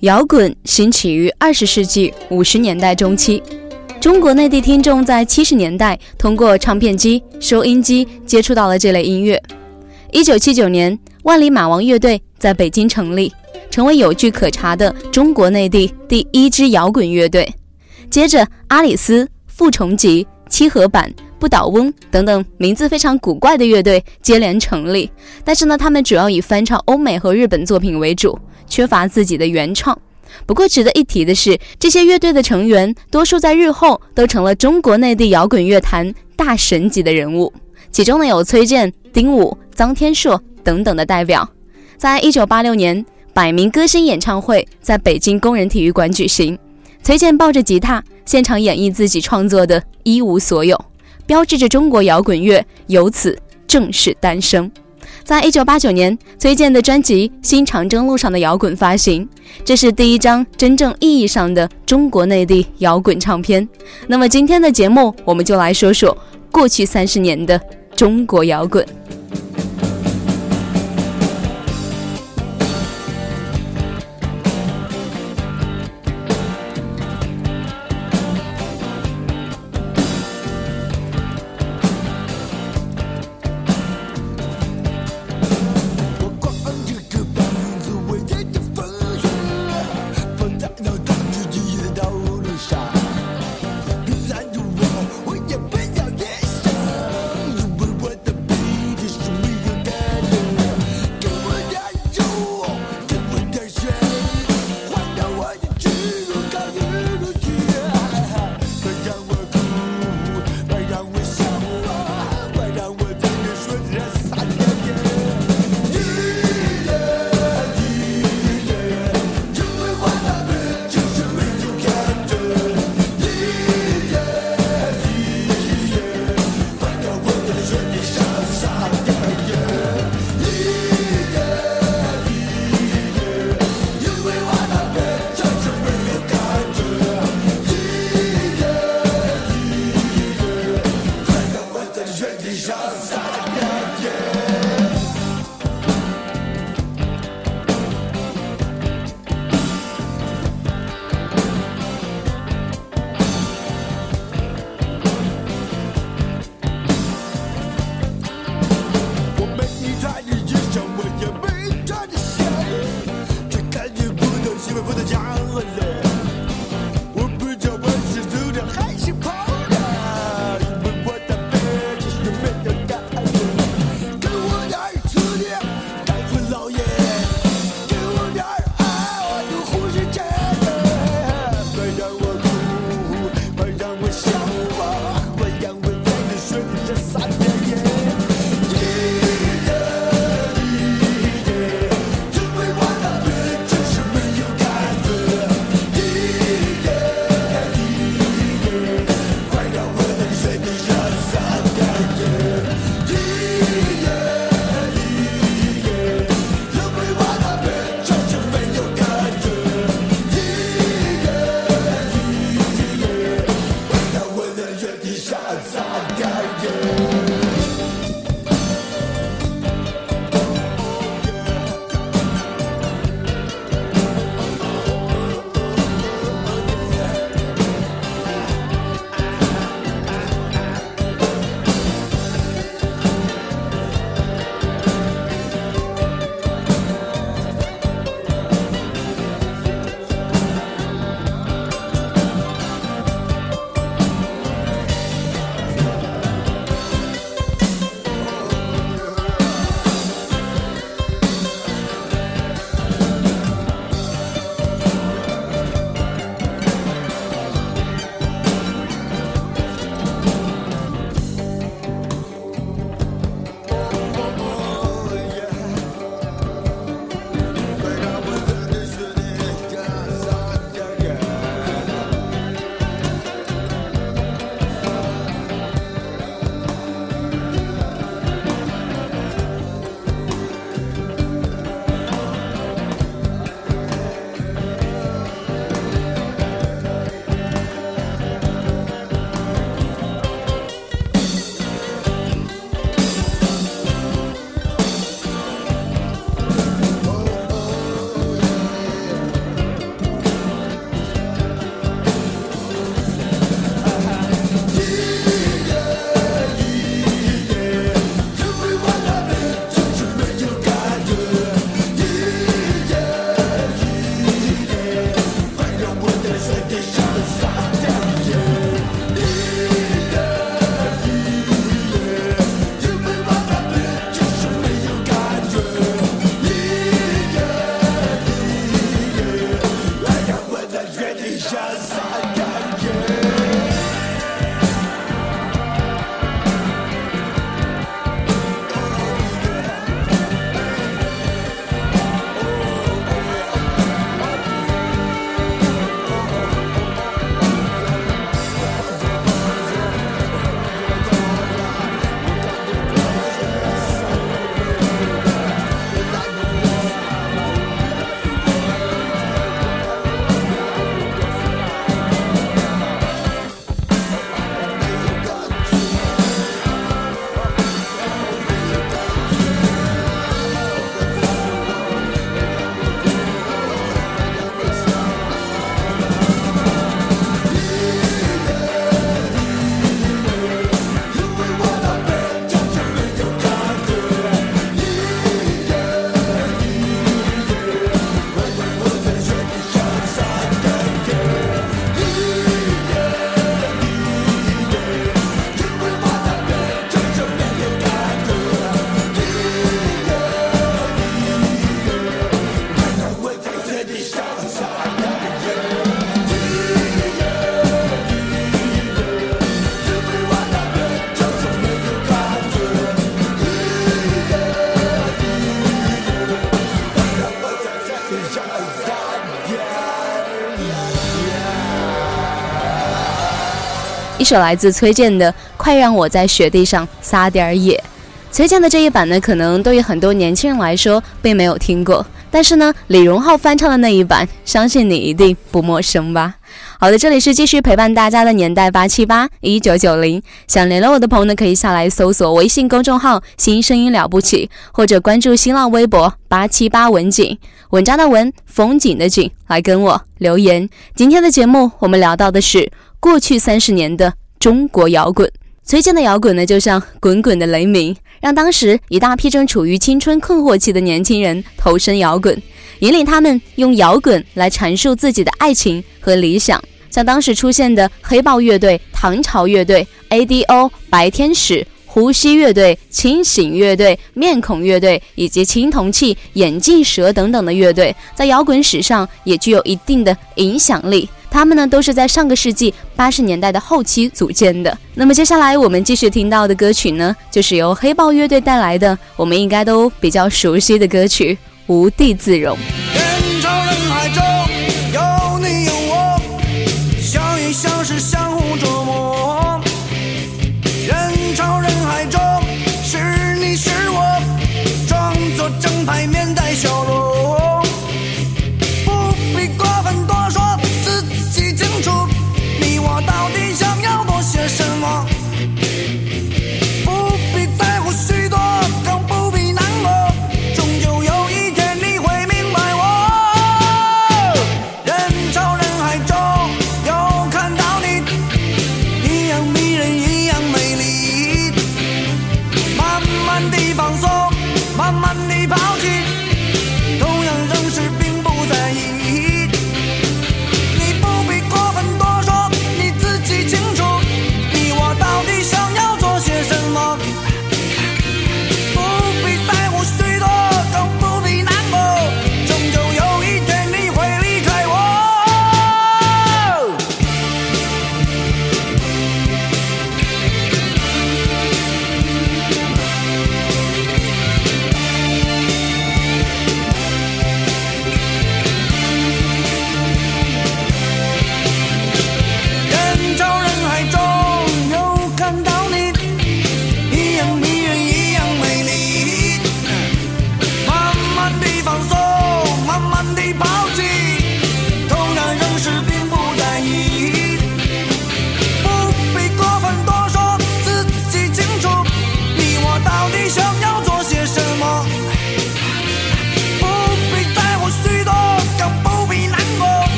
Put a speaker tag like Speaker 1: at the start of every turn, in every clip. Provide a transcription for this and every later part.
Speaker 1: 摇滚兴起于二十世纪五十年代中期，中国内地听众在七十年代通过唱片机、收音机接触到了这类音乐。一九七九年，万里马王乐队在北京成立，成为有据可查的中国内地第一支摇滚乐队。接着，阿里斯、傅崇吉、七合板。不倒翁等等名字非常古怪的乐队接连成立，但是呢，他们主要以翻唱欧美和日本作品为主，缺乏自己的原创。不过值得一提的是，这些乐队的成员多数在日后都成了中国内地摇滚乐坛大神级的人物，其中呢有崔健、丁武、臧天朔等等的代表。在一九八六年，百名歌星演唱会在北京工人体育馆举行，崔健抱着吉他现场演绎自己创作的《一无所有》。标志着中国摇滚乐由此正式诞生。在一九八九年，崔健的专辑《新长征路上的摇滚》发行，这是第一张真正意义上的中国内地摇滚唱片。那么今天的节目，我们就来说说过去三十年的中国摇滚。一首来自崔健的《快让我在雪地上撒点野》。崔健的这一版呢，可能对于很多年轻人来说并没有听过，但是呢，李荣浩翻唱的那一版，相信你一定不陌生吧。好的，这里是继续陪伴大家的年代八七八一九九零。想联络我的朋友呢，可以下来搜索微信公众号“新声音了不起”，或者关注新浪微博八七八文景文章的文风景的景来跟我留言。今天的节目我们聊到的是过去三十年的中国摇滚。崔健的摇滚呢，就像滚滚的雷鸣，让当时一大批正处于青春困惑期的年轻人投身摇滚。引领他们用摇滚来阐述自己的爱情和理想，像当时出现的黑豹乐队、唐朝乐队、ADO、白天使、呼吸乐队、清醒乐队、面孔乐队以及青铜器、眼镜蛇等等的乐队，在摇滚史上也具有一定的影响力。他们呢，都是在上个世纪八十年代的后期组建的。那么接下来我们继续听到的歌曲呢，就是由黑豹乐队带来的，我们应该都比较熟悉的歌曲。无地自容。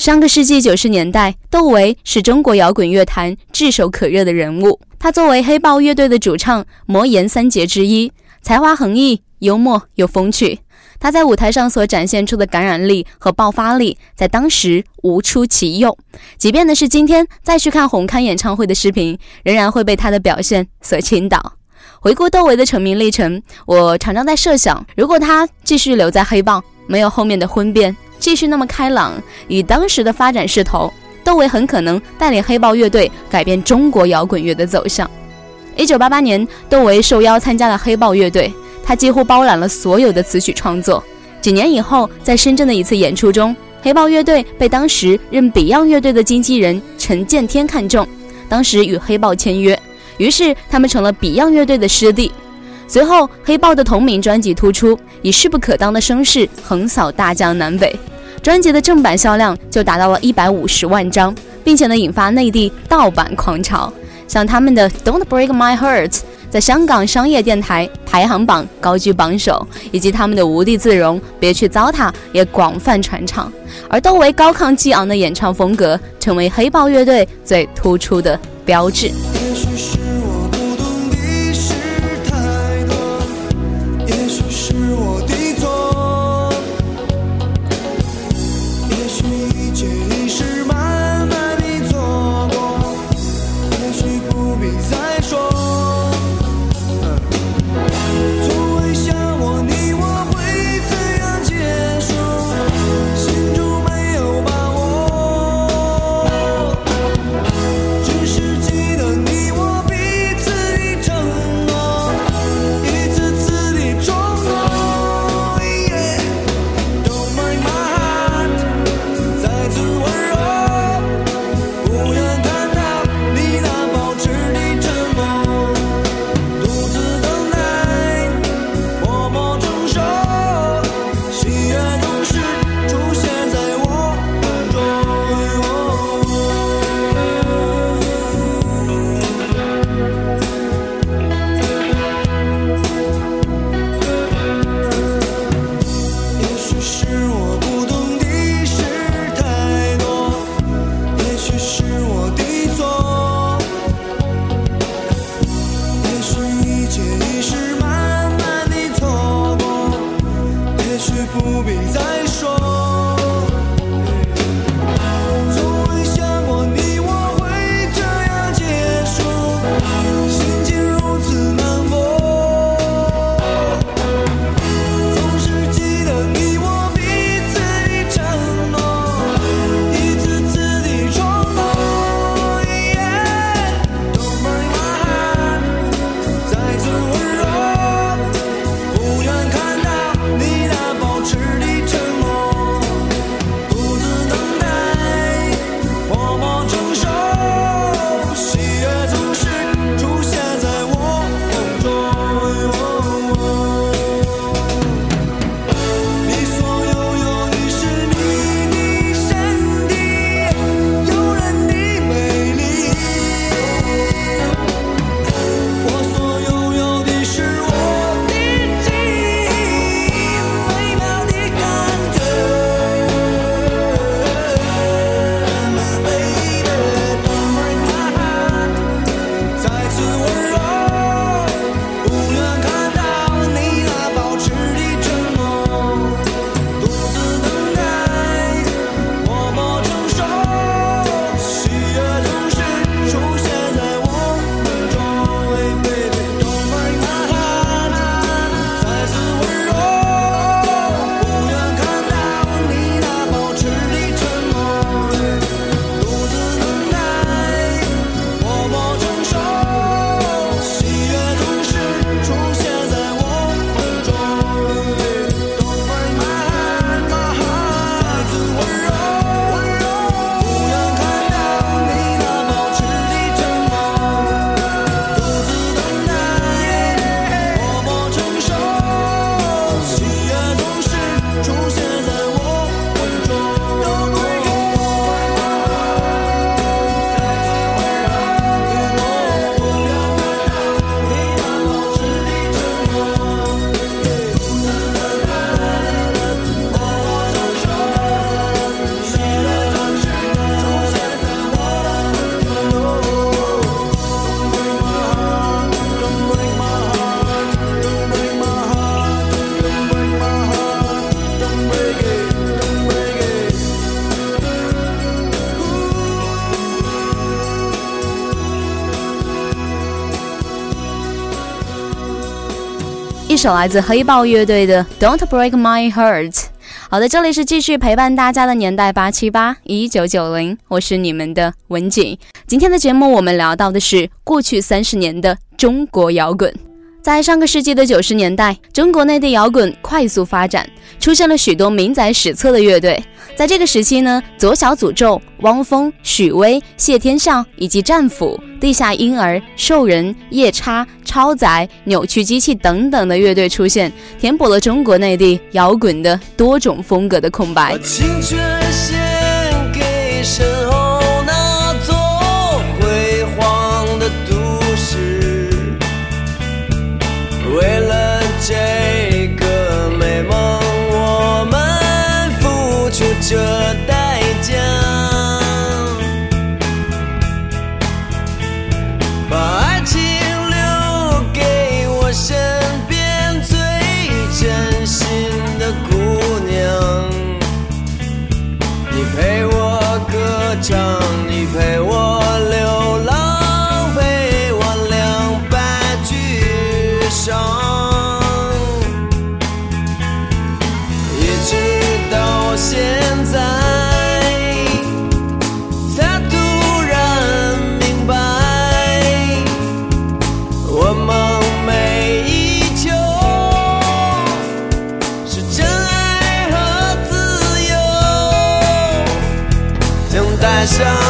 Speaker 1: 上个世纪九十年代，窦唯是中国摇滚乐坛炙手可热的人物。他作为黑豹乐队的主唱，魔岩三杰之一，才华横溢，幽默又风趣。他在舞台上所展现出的感染力和爆发力，在当时无出其右。即便的是今天再去看红磡演唱会的视频，仍然会被他的表现所倾倒。回顾窦唯的成名历程，我常常在设想，如果他继续留在黑豹，没有后面的婚变，继续那么开朗，以当时的发展势头，窦唯很可能带领黑豹乐队改变中国摇滚乐的走向。一九八八年，窦唯受邀参加了黑豹乐队。他几乎包揽了所有的词曲创作。几年以后，在深圳的一次演出中，黑豹乐队被当时任 Beyond 乐队的经纪人陈建天看中，当时与黑豹签约，于是他们成了 Beyond 乐队的师弟。随后，黑豹的同名专辑突出，以势不可当的声势横扫大江南北，专辑的正版销量就达到了一百五十万张，并且呢引发内地盗版狂潮，像他们的 Don't Break My Heart。在香港商业电台排行榜高居榜首，以及他们的无地自容，别去糟蹋也广泛传唱，而窦唯高亢激昂的演唱风格，成为黑豹乐队最突出的标志。
Speaker 2: 也许是我
Speaker 3: 首来自黑豹乐队的《Don't Break My Heart》。好的，这里是继续陪伴大家的年代八七八一九九零，我是你们的文景。今天的节目我们聊到的是过去三十年的中国摇滚。在上个世纪的九十年代，中国内地摇滚快速发展，出现了许多名载史册的乐队。在这个时期呢，左小诅咒、汪峰、许巍、谢天笑以及战斧、地下婴儿、兽人、夜叉、超载、扭曲机器等等的乐队出现，填补了中国内地摇滚的多种风格的空白青春献给生。这代价把爱情留给我身边最真心的姑娘你陪我歌唱。sun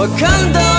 Speaker 3: 我看到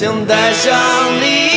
Speaker 3: 想带上你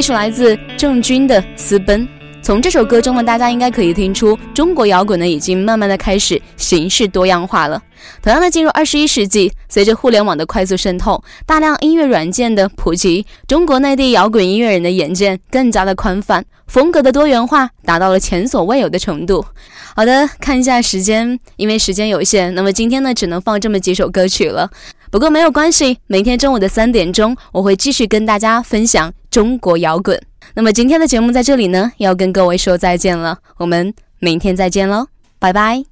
Speaker 1: 一首来自郑钧的《私奔》。从这首歌中呢，大家应该可以听出，中国摇滚呢已经慢慢的开始形式多样化了。同样的，进入二十一世纪，随着互联网的快速渗透，大量音乐软件的普及，中国内地摇滚音乐人的眼界更加的宽泛，风格的多元化达到了前所未有的程度。好的，看一下时间，因为时间有限，那么今天呢只能放这么几首歌曲了。不过没有关系，每天中午的三点钟，我会继续跟大家分享中国摇滚。那么今天的节目在这里呢，要跟各位说再见了，我们明天再见喽，拜拜。